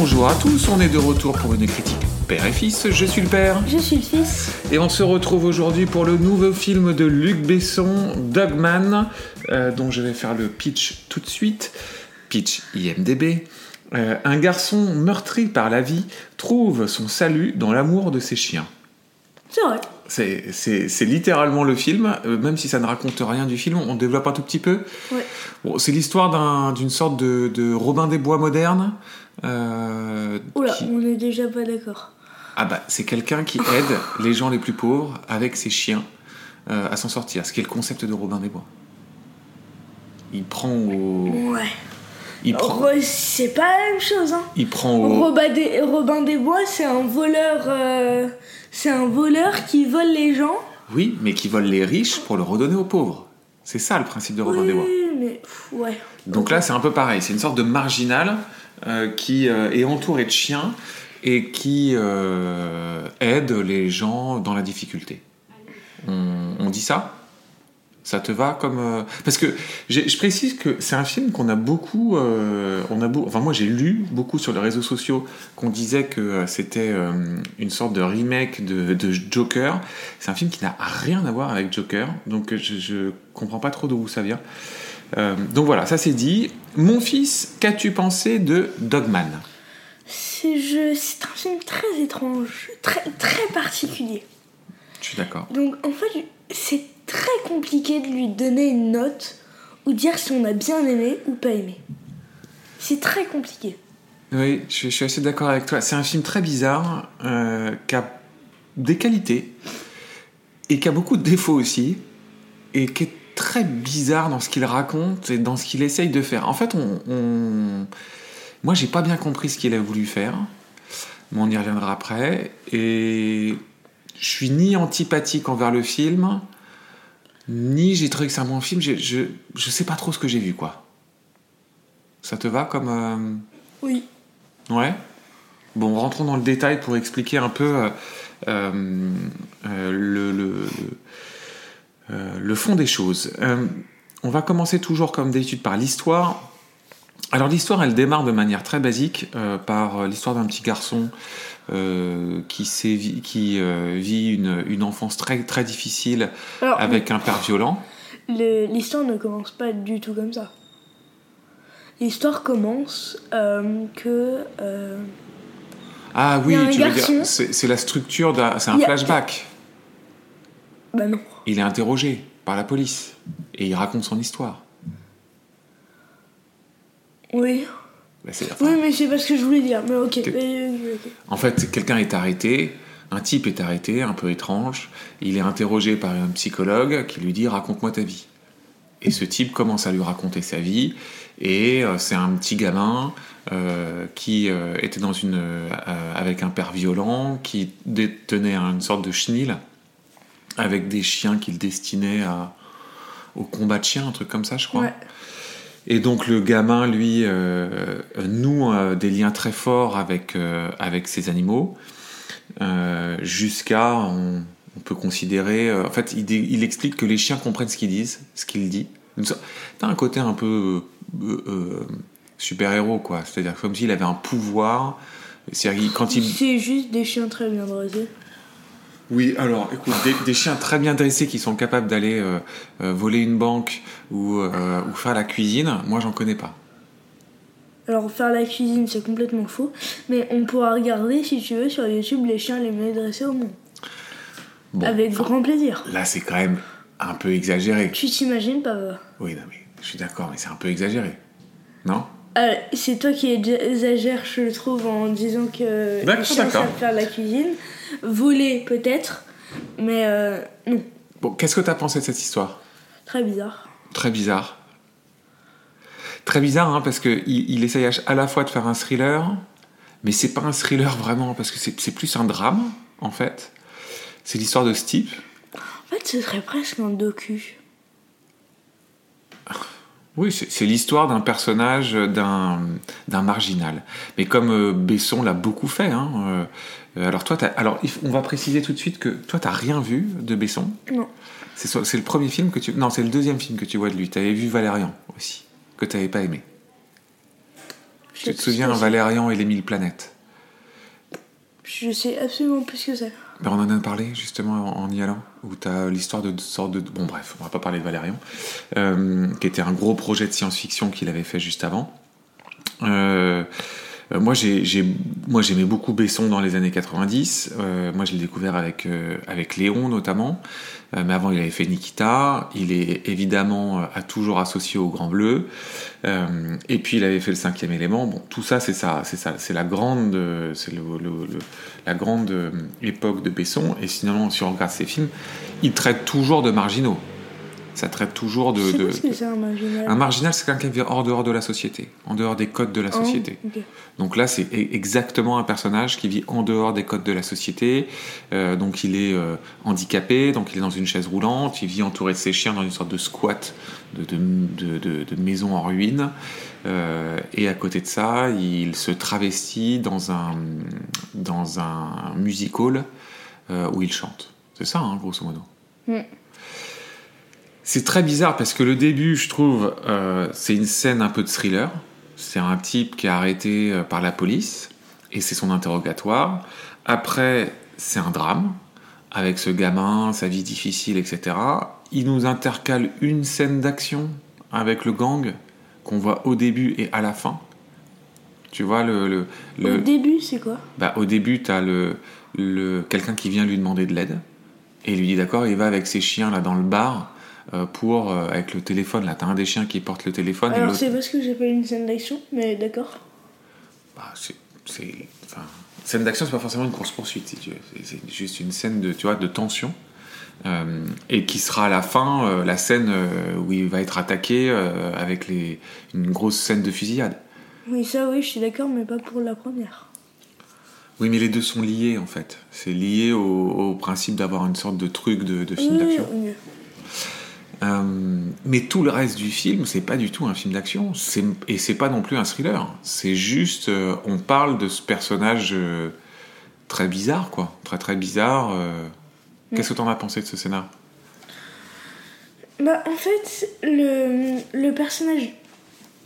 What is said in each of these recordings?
Bonjour à tous, on est de retour pour une critique père et fils. Je suis le père. Je suis le fils. Et on se retrouve aujourd'hui pour le nouveau film de Luc Besson, Dogman, euh, dont je vais faire le pitch tout de suite. Pitch IMDB. Euh, un garçon meurtri par la vie trouve son salut dans l'amour de ses chiens. C'est vrai. C'est- littéralement le film, euh, même si ça ne raconte rien du film, on développe un tout petit peu. Ouais. Bon, c'est l'histoire d'un- d'une sorte de, de Robin des Bois moderne. Euh, Oula, qui- on est déjà pas d'accord. Ah bah, c'est quelqu'un qui aide les gens les plus pauvres avec ses chiens euh, à s'en sortir, ce qui est le concept de Robin des Bois. Il prend au... Ouais. Il prend, C'est pas la même chose, hein. il prend au... Robin des, Robin des Bois, c'est un voleur. euh, C'est un voleur qui vole les gens. Oui, mais qui vole les riches pour le redonner aux pauvres. C'est ça le principe de Robin oui, des Bois. mais ouais. Donc là, c'est un peu pareil. C'est une sorte de marginal qui euh, est entouré de chiens et qui euh, aide les gens dans la difficulté. On, dit ça? Ça te va comme euh, parce que je précise que c'est un film qu'on a beaucoup, euh, on a beau, enfin moi j'ai lu beaucoup sur les réseaux sociaux qu'on disait que euh, c'était euh, une sorte de remake de, de Joker. C'est un film qui n'a rien à voir avec Joker, donc je, je comprends pas trop d'où ça vient. Euh, donc voilà, ça c'est dit. Mon fils, qu'as-tu pensé de Dogman? C'est un film très étrange, très, très particulier. Je suis d'accord. Donc en fait, c'est très compliqué de lui donner une note ou dire si on a bien aimé ou pas aimé. C'est très compliqué. Oui, je, suis- je suis assez d'accord avec toi. C'est un film très bizarre, euh, qui a des qualités et qui a beaucoup de défauts aussi, et qui est très bizarre dans ce qu'il raconte et dans ce qu'il essaye de faire. En fait, on, on... moi, j'ai pas bien compris ce qu'il a voulu faire, mais on y reviendra après. Et je suis ni antipathique envers le film, ni j'ai trouvé que c'est un bon film. Je, je, je sais pas trop ce que j'ai vu, quoi. Ça te va comme. euh, Oui. Ouais. Bon, rentrons dans le détail pour expliquer un peu euh, euh, le, le, le, le fond des choses. Euh, on va commencer toujours comme d'habitude par l'histoire. Alors l'histoire, elle démarre de manière très basique euh, par l'histoire d'un petit garçon euh, qui, euh, vit une, une enfance très, très difficile Alors, avec un père violent. le- l'histoire ne commence pas du tout comme ça. L'histoire commence euh, que. euh, Ah oui, tu veux dire, c'est la structure d'un... C'est un a- flashback. Bah non. Il est interrogé par la police et il raconte son histoire. Oui. Bah, c'est- Oui, mais c'est pas ce que je voulais dire. Mais ok. En fait, quelqu'un est arrêté, un type est arrêté, un peu étrange. Il est interrogé par un psychologue qui lui dit raconte-moi ta vie. Et ce type commence à lui raconter sa vie. Et euh, c'est un petit gamin euh, qui euh, était dans une, euh, avec un père violent, qui détenait une sorte de chenil avec des chiens qu'il destinait à, au combat de chiens, un truc comme ça, je crois. Ouais. Et donc le gamin, lui, euh, noue euh, des liens très forts avec, euh, avec ses animaux, euh, jusqu'à, on, on peut considérer, euh, en fait, il, explique que les chiens comprennent ce qu'ils disent, ce qu'il dit. T'as un côté un peu super-héros, quoi. C'est-à-dire comme s'il avait un pouvoir. Quand il... C'est juste des chiens très bien dressés. Oui, alors, écoute, des, des chiens très bien dressés qui sont capables d'aller euh, euh, voler une banque ou, euh, ou faire la cuisine, moi, j'en connais pas. Alors faire la cuisine c'est complètement faux, mais on pourra regarder si tu veux sur YouTube les chiens les mieux dressés au monde. Bon, Avec enfin, grand plaisir. Là, c'est quand même un peu exagéré. Tu t'imagines pas Oui, non, mais je suis d'accord, mais c'est un peu exagéré. Non? Euh, C'est toi qui exagères, je le trouve, en disant que D'accord, d'accord. faire la cuisine. Voler peut-être, mais euh, non. Bon, qu'est-ce que t'as pensé de cette histoire? Très bizarre. Très bizarre. Très bizarre, hein, parce qu'il il essaye à- à la fois de faire un thriller, mais c'est pas un thriller vraiment, parce que c'est c'est plus un drame, en fait. C'est l'histoire de ce type. En fait, ce serait presque un docu. Oui, c'est l'histoire d'un personnage, d'un d'un marginal. Mais comme euh, Besson l'a beaucoup fait, hein, euh, alors toi, alors on va préciser tout de suite que toi, t'as rien vu de Besson. Non. C'est le premier film que tu, non, c'est le deuxième film que tu vois de lui. T'avais vu Valérian aussi, que t'avais pas aimé. Je Tu te souviens. Valérian et les mille planètes? Je sais absolument plus que c'est. Ben, on en a parlé justement en, y allant, où tu l'histoire de sorte de. Bon, bref, on va pas parler de Valérian, euh, qui était un gros projet de science-fiction qu'il avait fait juste avant. Euh, euh, moi, j'ai, j'ai- moi, j'aimais beaucoup Besson dans les années 90. Euh, moi, je l'ai découvert avec, euh, avec Léon notamment. Euh, mais avant, il avait fait Nikita. Il est évidemment a toujours associé au Grand Bleu. Et puis, il avait fait le Cinquième Élément. Bon, tout ça, c'est ça, c'est ça, c'est la grande, c'est le, la grande époque de Besson. Et sinon, si on regarde ses films, il traite toujours de marginaux. Ça traite toujours de. de- c'est un marginal. Un marginal, c'est quelqu'un qui vit hors dehors de la société, en dehors des codes de la Ah, société. Donc là, c'est e- exactement un personnage qui vit en dehors des codes de la société. Euh, donc il est euh, handicapé, donc il est dans une chaise roulante, il vit entouré de ses chiens dans une sorte de squat, de, maison en ruine. Euh, et à côté de ça, il se travestit dans un, dans un music hall où il chante. C'est ça, hein, grosso modo. Mm. C'est très bizarre parce que le début, je trouve, euh, c'est une scène un peu de thriller. C'est un type qui est arrêté euh, par la police et c'est son interrogatoire. Après, c'est un drame avec ce gamin, sa vie difficile, etc. Il nous intercale une scène d'action avec le gang qu'on voit au début et à la fin. Tu vois, le, le, le- Au début, c'est quoi? Bah, au début, tu as le, le, quelqu'un qui vient lui demander de l'aide. Et il lui dit d'accord, il va avec ses chiens là dans le bar pour, euh, avec le téléphone. Là, tu as un des chiens qui porte le téléphone. Alors, c'est parce que j'ai pas une scène d'action, mais d'accord. Bah, c'est, c'est- enfin, scène d'action, c'est pas forcément une course poursuite, si tu veux. C'est, c'est juste une scène de, tu vois, de tension. Euh, et qui sera à la fin euh, la scène euh, où il va être attaqué euh, avec les, une grosse scène de fusillade. Oui, ça, oui, je suis d'accord, mais pas pour la première. Oui, mais les deux sont liés en fait. C'est lié au, au principe d'avoir une sorte de truc de, de film Oui, d'action. oui. Euh, mais tout le reste du film, c'est pas du tout un film d'action. Et c'est pas non plus un thriller. C'est juste, euh, on parle de ce personnage euh, très bizarre, quoi. Très très bizarre. euh. Qu'est-ce que t'en as pensé de ce scénar? Bah, en fait, le, le personnage.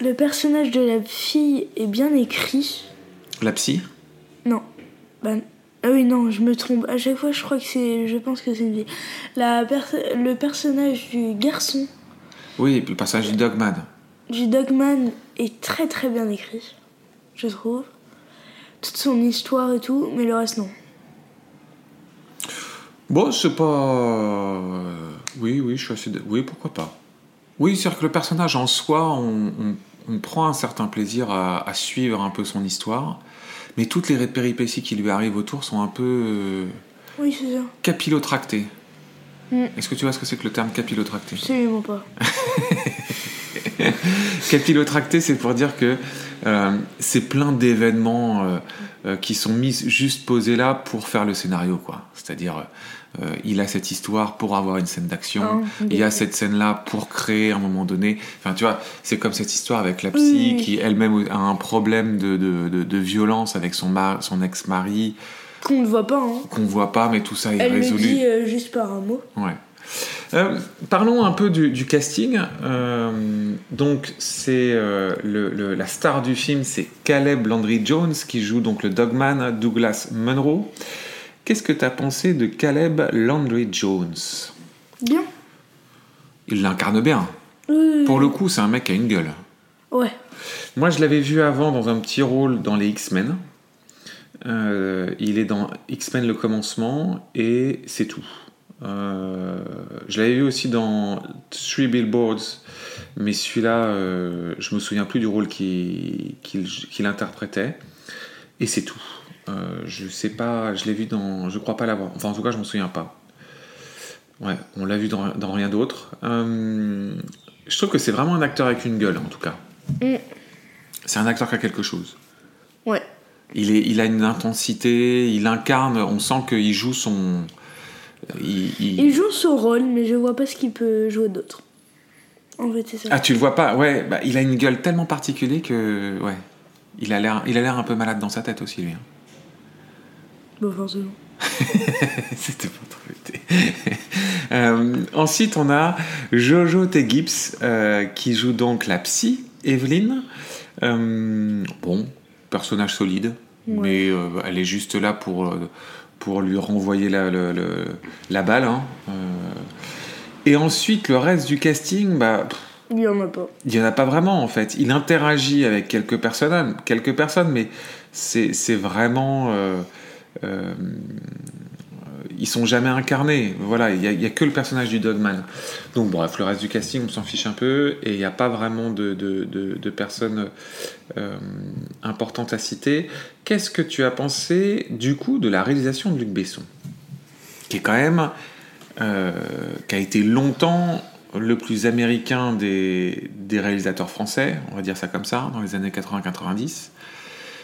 Le personnage de la fille est bien écrit. La psy? Non. Bah, ah oui, non, je me trompe. À chaque fois, je crois que c'est. Je pense que c'est une fille. La perso- le personnage du garçon, Oui, le personnage du Dogman. du Dogman, est très très bien écrit. Je trouve. Toute son histoire et tout, mais le reste, non. Bon, c'est pas. euh, Oui, oui, je suis assez. Oui, pourquoi pas. Oui, c'est-à-dire que le personnage en soi, on, on- on prend un certain plaisir à, à suivre un peu son histoire, mais toutes les péripéties qui lui arrivent autour sont un peu. euh, Oui, c'est ça. capillotracté. Mm. Est-ce que tu vois ce que c'est que le terme capillotracté? Absolument pas. Capillotracté, c'est pour dire que euh, c'est plein d'événements euh, euh, qui sont mis juste posés là pour faire le scénario, quoi. C'est-à-dire, il a cette histoire pour avoir une scène d'action, Ah, il y a cette scène-là pour créer à un moment donné. Enfin, tu vois, c'est comme cette histoire avec la psy Oui, qui elle-même a un problème de, de, de- de violence avec son, mar- son ex-mari Qu'on ne voit pas, hein. qu'on voit pas, mais tout ça est Elle le résolu. dit euh, juste par un mot. Ouais. Euh, parlons un peu du, du casting. Euh, donc, c'est euh, le- le- la star du film, c'est Caleb Landry Jones qui joue donc le Dogman Douglas Munro. Qu'est-ce que tu as pensé de Caleb Landry Jones Bien. Il l'incarne bien. Pour le coup, c'est un mec qui a une gueule. Ouais. Moi, je l'avais vu avant dans un petit rôle dans les X-Men. Il est dans X-Men le commencement et c'est tout. Euh, je l'avais vu aussi dans Three Billboards, mais celui-là, euh, je me souviens plus du rôle qu'il interprétait. Et c'est tout. Euh, je sais pas, je l'ai vu dans. Je crois pas l'avoir. Enfin, en tout cas, je m'en souviens pas. Ouais, on l'a vu dans, dans rien d'autre. Euh, je trouve que c'est vraiment un acteur avec une gueule, en tout cas. Mm. C'est un acteur qui a quelque chose. Ouais. Il, est, il a une intensité, il incarne, on sent qu'il joue son. Il- il- Il joue son rôle, mais je vois pas ce qu'il peut jouer d'autre. En fait, c'est ça. Ah, tu le vois pas Ouais, bah, il a une gueule tellement particulière que. Ouais. Il a l'air il a l'air un peu malade dans sa tête aussi, lui. hein. Bon, forcément. C'était pas trop. Euh, ensuite, on a Jojo T. Gibbs euh, qui joue donc la psy, Evelyn. Euh, bon, personnage solide, Ouais. mais euh, elle est juste là pour, pour lui renvoyer la, la balle. hein. Euh, et ensuite, le reste du casting, bah, pff, Il y en a pas. il n'y en a pas vraiment en fait. Il interagit avec quelques personnes, quelques personnes mais c'est c'est vraiment. euh, euh, ils sont jamais incarnés. Voilà, il n'y a, que le personnage du Dogman. Donc, bref, le reste du casting, on s'en fiche un peu et il n'y a pas vraiment de, personnes euh, importantes à citer. Qu'est-ce que tu as pensé du coup de la réalisation de Luc Besson? Qui est quand même. euh, qui a été longtemps le plus américain des, des réalisateurs français, on va dire ça comme ça, dans les années 80-90.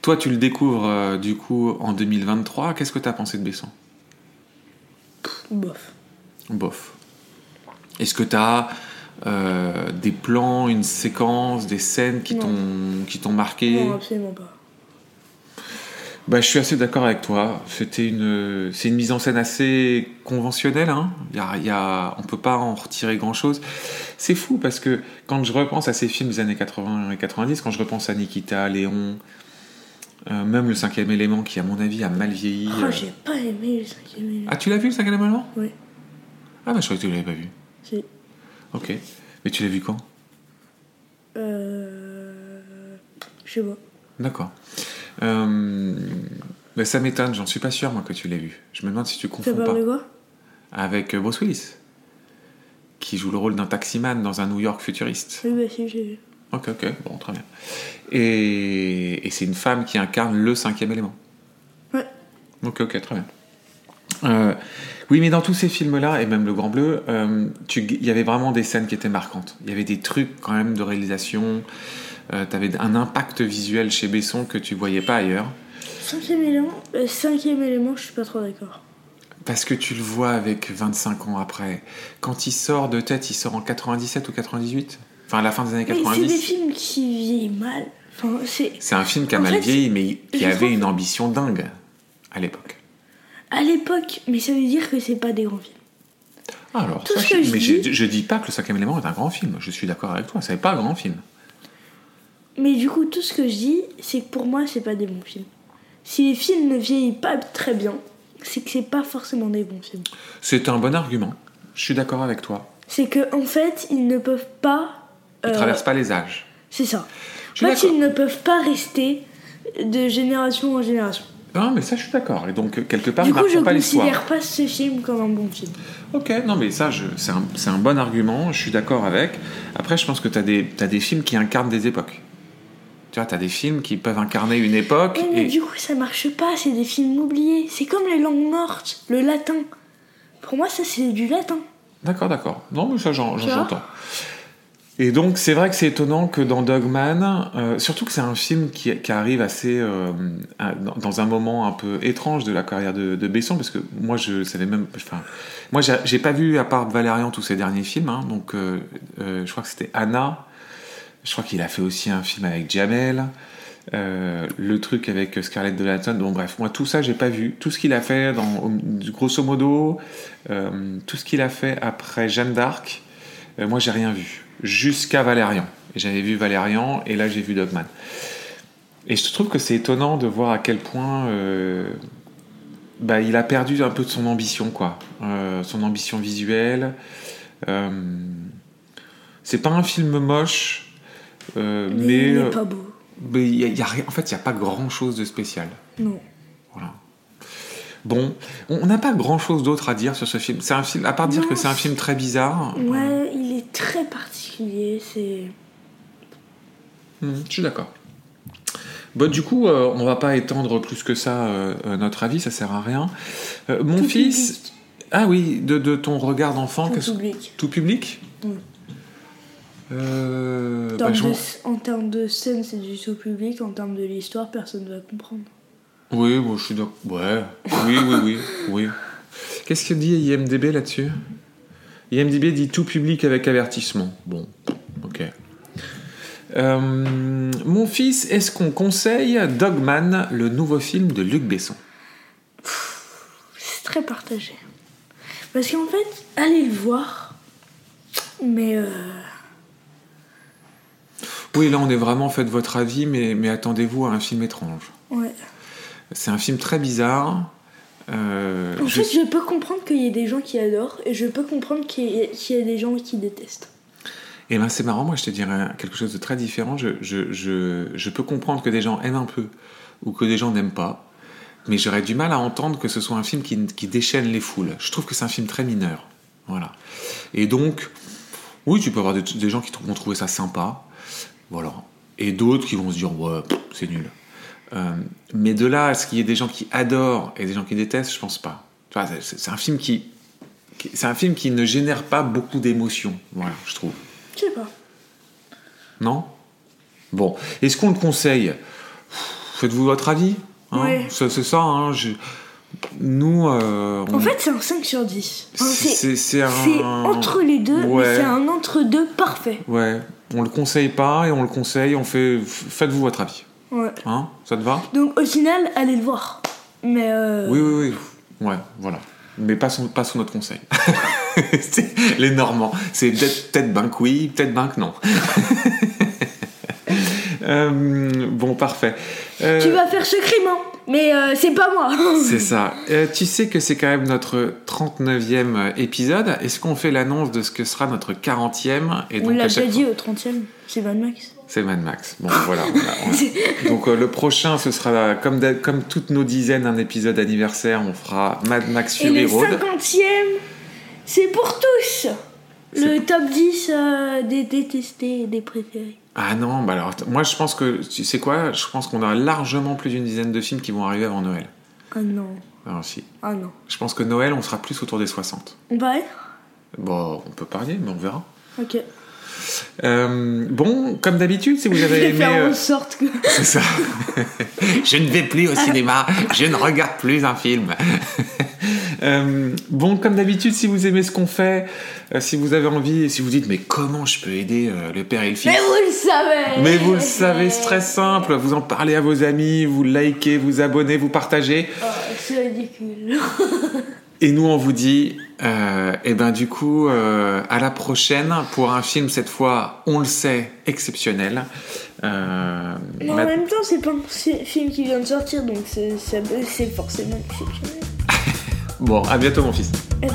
Toi, tu le découvres euh, du coup en 2023. Qu'est-ce que tu as pensé de Besson? Bof. Bof. Est-ce que tu as des plans, une séquence, des scènes qui t'ont qui t'ont marqué? Non, absolument pas. Bah, je suis assez d'accord avec toi. C'était une, c'est une mise en scène assez conventionnelle. Hein. A, y a, on peut pas en retirer grand chose. C'est fou parce que quand je repense à ces films des années 80 et 90, quand je repense à Nikita, Léon, euh, même le cinquième élément qui, à mon avis, a mal vieilli. Oh, euh. j'ai pas aimé le cinquième élément. Ah, tu l'as vu le cinquième élément? Oui. Ah, bah, je croyais que tu l'avais pas vu. Si. Ok. Mais tu l'as vu quand? Euh. Je sais pas. D'accord. Euh, bah, ça m'étonne, j'en suis pas sûr, moi, que tu l'aies vu. Je me demande si tu confonds pas. de quoi? avec euh, Bruce Willis, qui joue le rôle d'un taximan dans un New York futuriste. Oui, bah si, j'ai vu. Ok, ok, bon, très bien. Et, et c'est une femme qui incarne le cinquième élément. Ouais. Ok, ok, très bien. Euh, oui, mais dans tous ces films-là, et même Le Grand Bleu, euh, tu- il y avait vraiment des scènes qui étaient marquantes. Il y avait des trucs quand même de réalisation. tu avais un impact visuel chez Besson que tu voyais pas ailleurs. Cinquième élément, euh, cinquième élément, je suis pas trop d'accord. Parce que tu le vois avec 25 ans après. Quand il sort de tête, il sort en 97 ou 98 Enfin, à la fin des années Mais c'est des 90. films qui vieillent mal. Enfin, c'est. Un film qui a En mal fait, vieilli, mais qui avait trouve- une ambition dingue à l'époque. À l'époque, mais ça veut dire que c'est pas des grands films. Alors, Tout ça, ce que je mais dis- je, je dis pas que le cinquième élément est un grand film. Je suis d'accord avec toi. C'est pas un grand film. Mais du coup, tout ce que je dis, c'est que pour moi, c'est pas des bons films. Si les films ne vieillissent pas très bien, c'est que c'est pas forcément des bons films. C'est un bon argument. Je suis d'accord avec toi. C'est que en fait, ils ne peuvent pas. Il euh, traverse pas les âges. C'est ça. Je En fait, ils ne peuvent pas rester de génération en génération. Non, mais ça, je suis d'accord. Et donc, quelque part, du ils coup, je l'histoire. considère pas ce film comme un bon film. Ok, non, mais ça, c'est un, un bon argument. Je suis d'accord avec. Après, je pense que tu as, as des films qui incarnent des époques. Tu vois, tu as des films qui peuvent incarner une époque. Mais et... du coup, ça marche pas, c'est des films oubliés. C'est comme les langues mortes, le latin. Pour moi, ça, c'est du latin. D'accord, d'accord. Non, mais ça, j'entends. Et donc, c'est vrai que c'est étonnant que dans Dogman, euh, surtout que c'est un film qui, arrive assez euh, dans, un moment un peu étrange de la carrière de, de Besson, parce que moi, je savais même. Enfin, moi, j'ai pas vu à part Valérian tous ses derniers films, hein, donc euh, je crois que c'était Anna. Je crois qu'il a fait aussi un film avec Jamel. le truc avec Scarlett Johansson. Bon, bref, moi, tout ça, j'ai pas vu. Tout ce qu'il a fait, dans, grosso modo, tout ce qu'il a fait après Jeanne d'Arc, moi, j'ai rien vu. Jusqu'à Valérian. Et j'avais vu Valérian, et là, j'ai vu Dogman. Et je trouve que c'est étonnant de voir à quel point euh, bah, il a perdu un peu de son ambition, quoi. Euh, son ambition visuelle. Euh, c'est pas un film moche, Mais, mais il n'est pas beau. mais il y a- il y a rien- en fait, il n'y a pas grand chose de spécial. Non. Voilà. Bon, on n'a pas grand chose d'autre à dire sur ce film. C'est un film, à part dire Non, que c'est un film très bizarre. Ouais, il est très particulier. C'est. Hmm, je suis d'accord. Bon, du coup, euh, on va pas étendre plus que ça euh, euh, notre avis, ça sert à rien. Euh, mon Tout fils. public. Ah oui, de, de ton regard d'enfant. Tout public. Tout public Oui. En bah, termes j'en- de- en termes de scène, c'est du tout public. En termes de l'histoire, personne ne va comprendre. Oui, moi je suis d'accord. Ouais, oui, oui, oui, oui. Qu'est-ce que dit IMDB là-dessus? IMDB dit tout public avec avertissement. Bon, ok. Euh, mon fils, est-ce qu'on conseille Dogman, le nouveau film de Luc Besson? C'est très partagé. Parce qu'en fait, allez le voir. Mais. euh, Oui, là on est vraiment faites votre avis, mais, mais attendez-vous à un film étrange. Ouais. C'est un film très bizarre. Euh, En je- fait, je peux comprendre qu'il y ait des gens qui adorent et je peux comprendre qu'il y, ait- des gens qui détestent. Et ben c'est marrant, moi je te dirais quelque chose de très différent. Je, je, je, je peux comprendre que des gens aiment un peu ou que des gens n'aiment pas, mais j'aurais du mal à entendre que ce soit un film qui, qui déchaîne les foules. Je trouve que c'est un film très mineur. Voilà. Et donc, oui, tu peux avoir des, des gens qui vont trouver ça sympa, voilà. Et d'autres qui vont se dire, ouais, c'est nul. Euh, mais de là à ce qu'il y ait des gens qui adorent et des gens qui détestent, je pense pas. Vois, c'est un film qui, qui- c'est un film qui ne génère pas beaucoup d'émotions, voilà, je trouve. Je sais pas. Non? Bon, est-ce qu'on le conseille? Faites-vous votre avis hein? Ouais. C'est ça, hein, je- nous... euh, on- En fait, c'est un 5 sur 10. Enfin, c'est un... entre les deux, Ouais. mais c'est un entre-deux parfait. Ouais, on le conseille pas et on le conseille, on fait... Faites-vous votre avis. Ouais. Hein Ça te va? Donc au final, allez le voir. Mais euh, Oui, oui, oui. Ouais, voilà. Mais pas, son- pas sous notre conseil. C'est les Normands. C'est peut-être peut-être ben que oui, peut-être ben que non. Euh, bon, parfait. Euh, tu vas faire ce crime, hein Mais euh, c'est pas moi. C'est ça. Euh, tu sais que c'est quand même notre 39e épisode. Est-ce qu'on fait l'annonce de ce que sera notre 40e et On l'a déjà fois- dit au 30ème. C'est Mad Max. C'est Mad Max. Bon, voilà. on a- on a- Donc euh, le prochain, ce sera comme, comme toutes nos dizaines, un épisode anniversaire. On fera Mad Max Et Fury le Road. 50ème, c'est pour tous. Le top 10 euh, des détestés et des préférés. Ah non, bah alors, moi je pense que, tu sais quoi, je pense qu'on a largement plus d'une dizaine de films qui vont arriver avant Noël. Ah non. Alors si. Ah non. Je pense que Noël, on sera plus autour des 60. On va aller Bon, on peut parier, mais on verra. Ok. Euh, bon, comme d'habitude, si vous Je avez vais aimé... faire euh, en sorte que. C'est ça. je ne vais plus au cinéma, je ne regarde plus un film. Euh, bon, comme d'habitude, si vous aimez ce qu'on fait, euh, si vous avez envie, si vous dites mais comment je peux aider euh, le père et le fils? Mais vous le savez Mais vous le savez, c'est très simple. Vous en parlez à vos amis, vous likez, vous abonnez, vous partagez. Oh, c'est ridicule. Et nous, on vous dit, euh, eh ben du coup, euh, à la prochaine pour un film cette fois, on le sait, exceptionnel. Euh, Mais en ma- même temps, c'est pas un fi- film qui vient de sortir, donc c'est forcément exceptionnel. Bon, à bientôt mon fils. Eh ben,